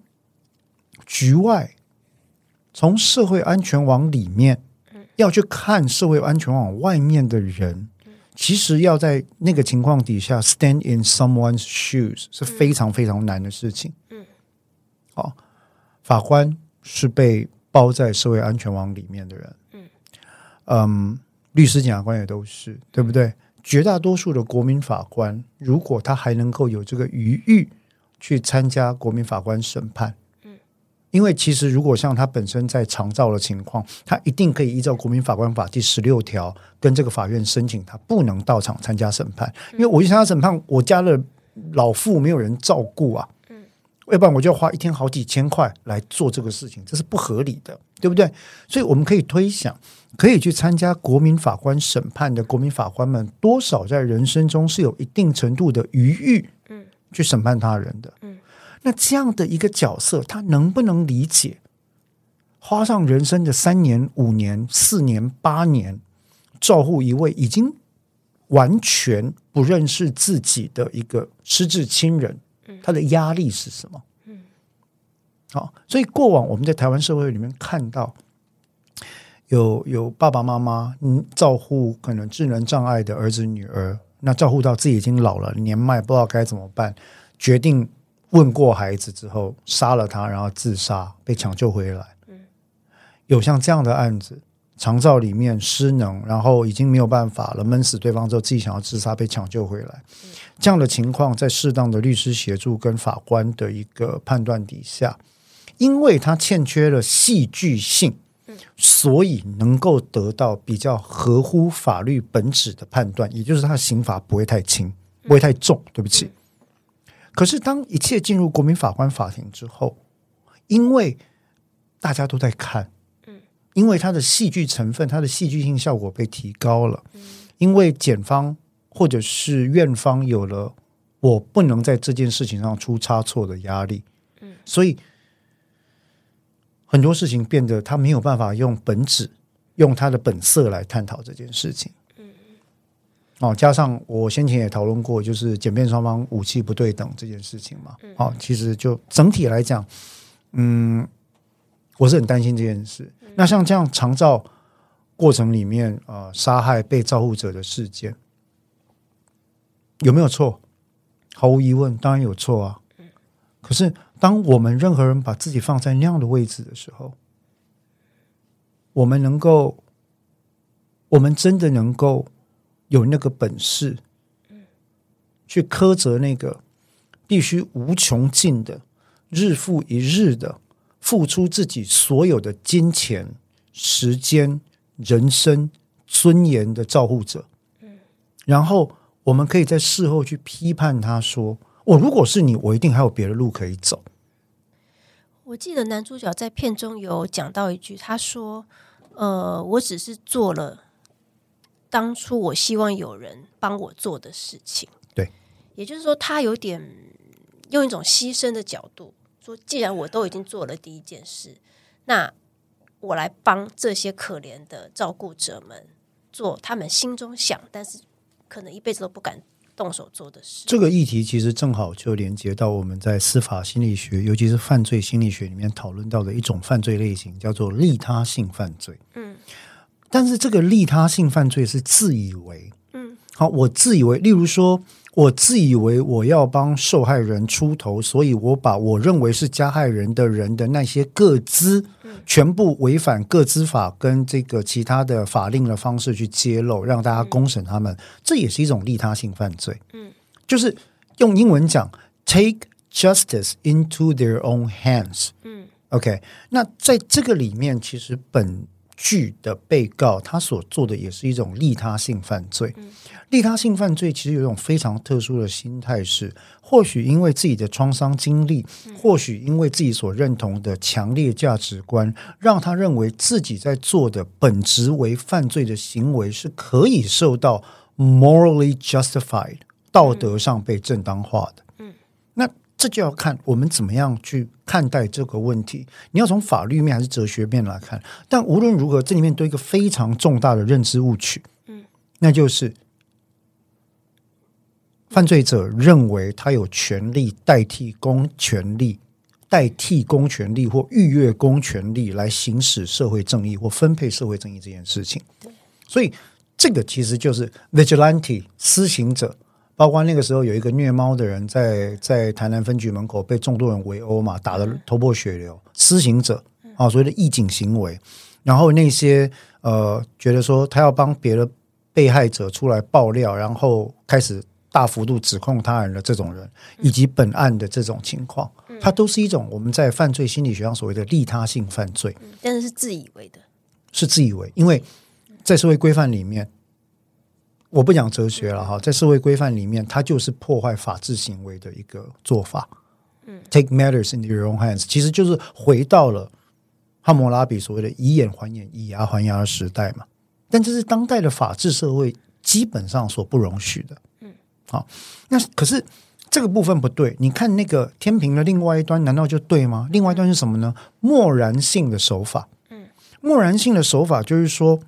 局外，从社会安全网里面，要去看社会安全网外面的人，其实要在那个情况底下 stand in someone's shoes 是非常非常难的事情。嗯，好，法官是被包在社会安全网里面的人，嗯。嗯，律师、检察官也都是，对不对？绝大多数的国民法官，如果他还能够有这个余裕去参加国民法官审判，嗯，因为其实如果像他本身在长照的情况，他一定可以依照国民法官法第十六条跟这个法院申请，他不能到场参加审判，因为我去参加审判，我家的老父没有人照顾啊。要不然我就要花一天好几千块来做这个事情，这是不合理的，对不对？所以我们可以推想，可以去参加国民法官审判的国民法官们，多少在人生中是有一定程度的余裕，嗯，去审判他人的，嗯。那这样的一个角色，他能不能理解，花上人生的三年、五年、四年、八年，照顾一位已经完全不认识自己的一个失智亲人？他的压力是什么？嗯，好，所以过往我们在台湾社会里面看到有有爸爸妈妈嗯照顾可能智能障碍的儿子女儿，那照顾到自己已经老了年迈，不知道该怎么办，决定问过孩子之后杀了他，然后自杀被抢救回来。嗯，有像这样的案子。长照里面失能，然后已经没有办法了，闷死对方之后，自己想要自杀被抢救回来，这样的情况，在适当的律师协助跟法官的一个判断底下，因为他欠缺了戏剧性，所以能够得到比较合乎法律本质的判断，也就是他的刑罚不会太轻，不会太重。对不起，可是当一切进入国民法官法庭之后，因为大家都在看。因为它的戏剧成分，它的戏剧性效果被提高了。因为检方或者是院方有了我不能在这件事情上出差错的压力，所以很多事情变得他没有办法用本质、用他的本色来探讨这件事情。哦，加上我先前也讨论过，就是检辩双方武器不对等这件事情嘛。哦，其实就整体来讲，嗯。我是很担心这件事。那像这样长照过程里面，呃，杀害被照护者的事件，有没有错？毫无疑问，当然有错啊。可是，当我们任何人把自己放在那样的位置的时候，我们能够，我们真的能够有那个本事，去苛责那个必须无穷尽的日复一日的。付出自己所有的金钱、时间、人生、尊严的照护者，然后我们可以在事后去批判他说：“我如果是你，我一定还有别的路可以走。”我记得男主角在片中有讲到一句，他说：“呃，我只是做了当初我希望有人帮我做的事情。”对，也就是说，他有点用一种牺牲的角度。说，既然我都已经做了第一件事，那我来帮这些可怜的照顾者们做他们心中想，但是可能一辈子都不敢动手做的事。这个议题其实正好就连接到我们在司法心理学，尤其是犯罪心理学里面讨论到的一种犯罪类型，叫做利他性犯罪。嗯，但是这个利他性犯罪是自以为，嗯，好，我自以为，例如说。我自以为我要帮受害人出头，所以我把我认为是加害人的人的那些个资，全部违反个资法跟这个其他的法令的方式去揭露，让大家公审他们，这也是一种利他性犯罪。嗯，就是用英文讲，take justice into their own hands。嗯，OK，那在这个里面，其实本剧的被告他所做的也是一种利他性犯罪。利他性犯罪其实有一种非常特殊的心态，是或许因为自己的创伤经历，或许因为自己所认同的强烈价值观，让他认为自己在做的本质为犯罪的行为是可以受到 morally justified 道德上被正当化的。这就要看我们怎么样去看待这个问题。你要从法律面还是哲学面来看？但无论如何，这里面都有一个非常重大的认知误区，嗯，那就是犯罪者认为他有权利代替公权力、代替公权力或逾越公权力来行使社会正义或分配社会正义这件事情。所以，这个其实就是 vigilante 施行者。包括那个时候有一个虐猫的人在在台南分局门口被众多人围殴嘛，打得头破血流。施行者啊，所谓的义警行为，然后那些呃觉得说他要帮别的被害者出来爆料，然后开始大幅度指控他人的这种人，以及本案的这种情况，它都是一种我们在犯罪心理学上所谓的利他性犯罪，但是是自以为的，是自以为，因为在社会规范里面。我不讲哲学了哈，在社会规范里面，它就是破坏法治行为的一个做法。嗯，take matters into your own hands，其实就是回到了汉谟拉比所谓的以眼还眼、以牙还牙的时代嘛。但这是当代的法治社会基本上所不容许的。嗯，好，那可是这个部分不对。你看那个天平的另外一端，难道就对吗？另外一端是什么呢？漠然性的手法。嗯，漠然性的手法就是说。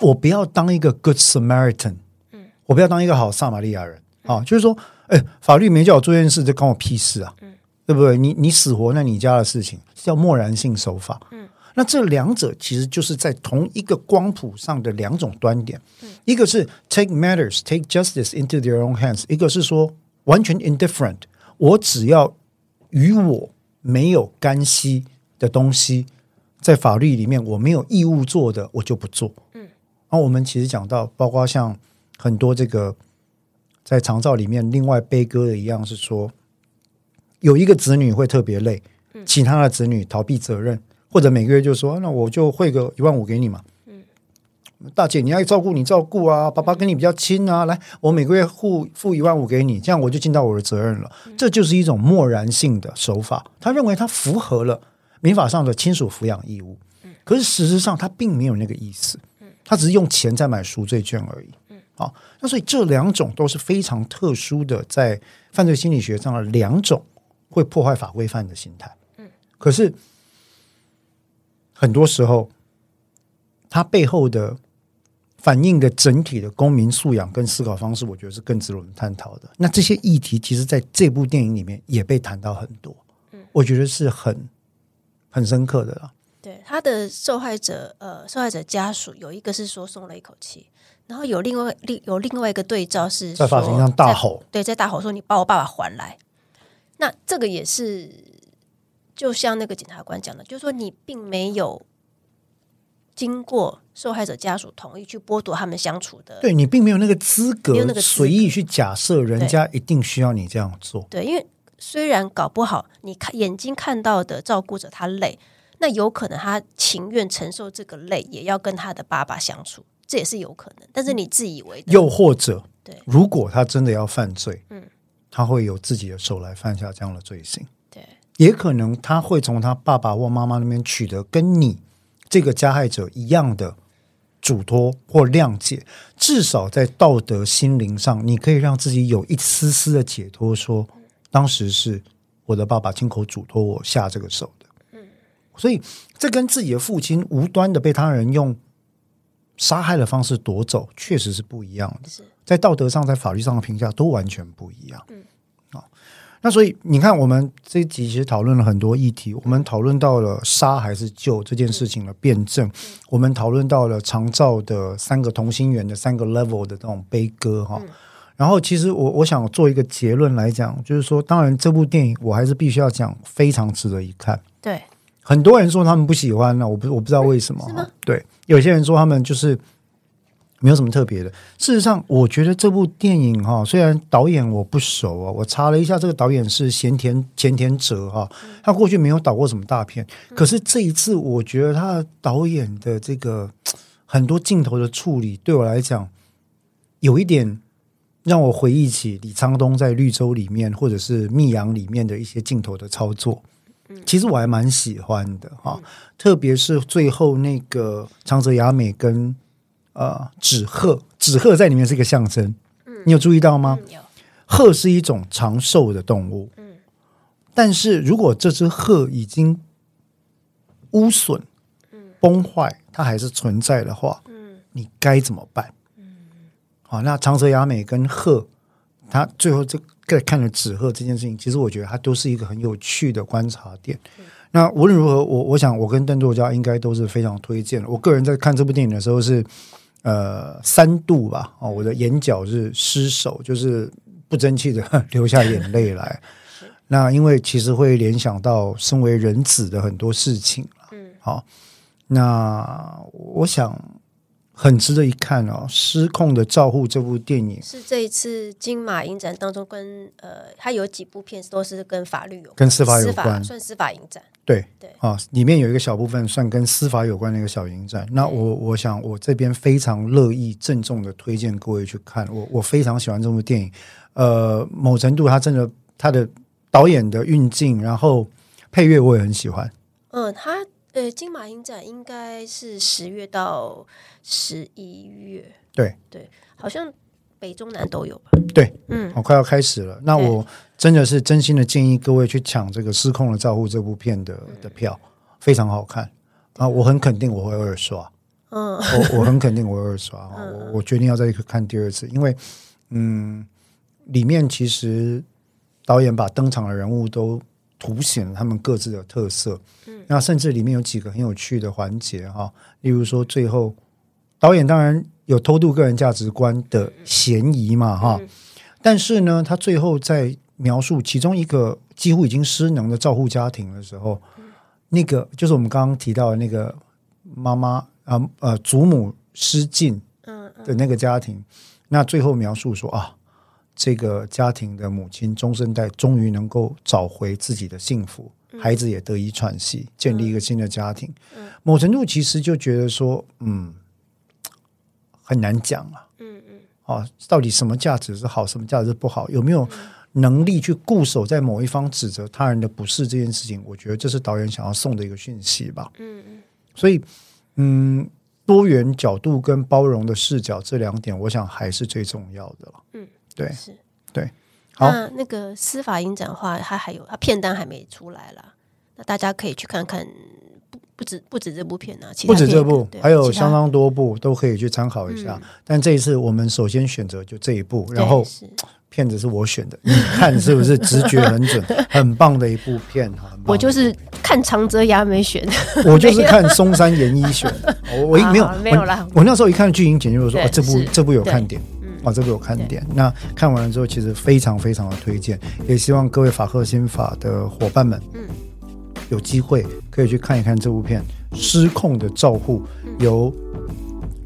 我不要当一个 good Samaritan，嗯，我不要当一个好撒玛利亚人。啊，就是说，哎，法律没叫我做这件事，这关我屁事啊，嗯，对不对？你你死活那你家的事情，叫漠然性手法，嗯，那这两者其实就是在同一个光谱上的两种端点，嗯，一个是 take matters, take justice into their own hands，一个是说完全 indifferent，我只要与我没有干系的东西，在法律里面我没有义务做的，我就不做，嗯。然后我们其实讲到，包括像很多这个在长照里面，另外悲歌的一样是说，有一个子女会特别累，其他的子女逃避责任，或者每个月就说，那我就汇个一万五给你嘛。嗯，大姐你要照顾你照顾啊，爸爸跟你比较亲啊，来，我每个月付付一万五给你，这样我就尽到我的责任了。这就是一种漠然性的手法，他认为他符合了民法上的亲属抚养义务，可是事实上他并没有那个意思。他只是用钱在买赎罪券而已。嗯，好，那所以这两种都是非常特殊的，在犯罪心理学上的两种会破坏法规范的心态。嗯，可是很多时候，它背后的反映的整体的公民素养跟思考方式，我觉得是更值得我们探讨的。那这些议题，其实在这部电影里面也被谈到很多。嗯，我觉得是很很深刻的啦。对他的受害者，呃，受害者家属有一个是说松了一口气，然后有另外另有另外一个对照是在法庭上大吼，对，在大吼说你把我爸爸还来。那这个也是，就像那个检察官讲的，就是说你并没有经过受害者家属同意去剥夺他们相处的，对你并没有那个资格，没有那个随意去假设人家一定需要你这样做。对，因为虽然搞不好你看眼睛看到的照顾者他累。那有可能他情愿承受这个累，也要跟他的爸爸相处，这也是有可能。但是你自以为，又或者，对，如果他真的要犯罪，嗯，他会有自己的手来犯下这样的罪行，对，也可能他会从他爸爸或妈妈那边取得跟你这个加害者一样的嘱托或谅解，至少在道德心灵上，你可以让自己有一丝丝的解脱，说当时是我的爸爸亲口嘱托我下这个手的。所以，这跟自己的父亲无端的被他人用杀害的方式夺走，确实是不一样的。在道德上，在法律上的评价都完全不一样。嗯，好，那所以你看，我们这一集其实讨论了很多议题。我们讨论到了杀还是救这件事情的辩证，我们讨论到了长照的三个同心圆的三个 level 的这种悲歌哈。然后，其实我我想做一个结论来讲，就是说，当然这部电影我还是必须要讲，非常值得一看。对。很多人说他们不喜欢呢，我不我不知道为什么。对，有些人说他们就是没有什么特别的。事实上，我觉得这部电影哈，虽然导演我不熟啊，我查了一下，这个导演是咸田咸田哲哈，他过去没有导过什么大片，可是这一次我觉得他导演的这个很多镜头的处理，对我来讲有一点让我回忆起李沧东在《绿洲》里面或者是《密阳》里面的一些镜头的操作。其实我还蛮喜欢的哈，特别是最后那个长泽雅美跟呃纸鹤，纸鹤在里面是一个象征，你有注意到吗？鹤是一种长寿的动物，但是如果这只鹤已经污损、崩坏，它还是存在的话，你该怎么办？好，那长泽雅美跟鹤，它最后这。在看了纸鹤这件事情，其实我觉得它都是一个很有趣的观察点。嗯、那无论如何，我我想我跟邓作家应该都是非常推荐的。我个人在看这部电影的时候是呃三度吧，哦，我的眼角是失手，就是不争气的 流下眼泪来。那因为其实会联想到身为人子的很多事情，嗯，好，那我想很值得一看哦，《失控的照护》这部电影是这一次金马影展当中跟呃，它有几部片都是跟法律有关，跟司法有关，算司法影展。对对啊，里面有一个小部分算跟司法有关的一个小影展。那我我想我这边非常乐意郑重的推荐各位去看。我我非常喜欢这部电影，呃，某程度它真的它的导演的运镜，然后配乐我也很喜欢。嗯，它呃金马影展应该是十月到十一月。对对，好像北中南都有吧？对，嗯，我，快要开始了。那我。真的是真心的建议各位去抢这个《失控的照顾》这部片的的票，非常好看啊！我很肯定我会二刷，嗯，我我很肯定我会二刷 啊！我我决定要再去看第二次，因为嗯，里面其实导演把登场的人物都凸显了他们各自的特色，嗯，那甚至里面有几个很有趣的环节哈，例如说最后导演当然有偷渡个人价值观的嫌疑嘛哈，但是呢，他最后在描述其中一个几乎已经失能的照护家庭的时候，嗯、那个就是我们刚刚提到的那个妈妈啊呃祖母失禁的那个家庭，那最后描述说啊，这个家庭的母亲中生代终于能够找回自己的幸福，嗯、孩子也得以喘息，建立一个新的家庭。嗯嗯、某程度其实就觉得说，嗯，很难讲啊，嗯嗯，啊，到底什么价值是好，什么价值是不好，有没有？嗯能力去固守在某一方指责他人的不是这件事情，我觉得这是导演想要送的一个讯息吧。嗯嗯，所以嗯，多元角度跟包容的视角这两点，我想还是最重要的了。嗯，对，是，对。好，那那个司法影展的话，它还有它片单还没出来啦，那大家可以去看看。不不止不止这部片啊，不止这部，还有相当多部都可以去参考一下。但这一次我们首先选择就这一部，然后。片子是我选的，你看是不是直觉很准？很棒的一部片哈！我就是看长泽雅美选的，我就是看松山研一选的。我我一没有没有啦，我那时候一看剧情简介，就说哦，这部这部有看点，哦，这个有看点。那看完了之后，其实非常非常的推荐，也希望各位法赫心法的伙伴们，嗯，有机会可以去看一看这部片《失控的照护》，由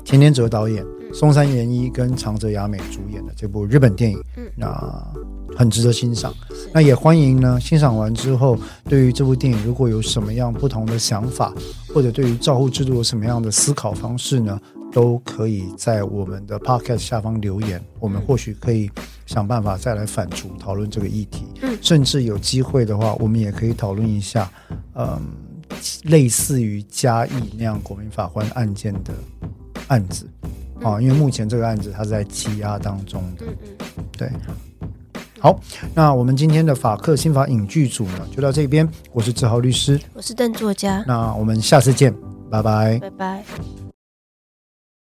田田哲导演。松山研一跟长泽雅美主演的这部日本电影，嗯，那很值得欣赏。那也欢迎呢，欣赏完之后，对于这部电影如果有什么样不同的想法，或者对于照护制度有什么样的思考方式呢，都可以在我们的 podcast 下方留言，我们或许可以想办法再来反刍讨论这个议题。嗯，甚至有机会的话，我们也可以讨论一下，嗯，类似于嘉义那样国民法官案件的案子。啊，因为目前这个案子它是在羁押当中的，对。好，那我们今天的法客新法影剧组呢，就到这边。我是志豪律师，我是邓作家，那我们下次见，拜拜，拜拜。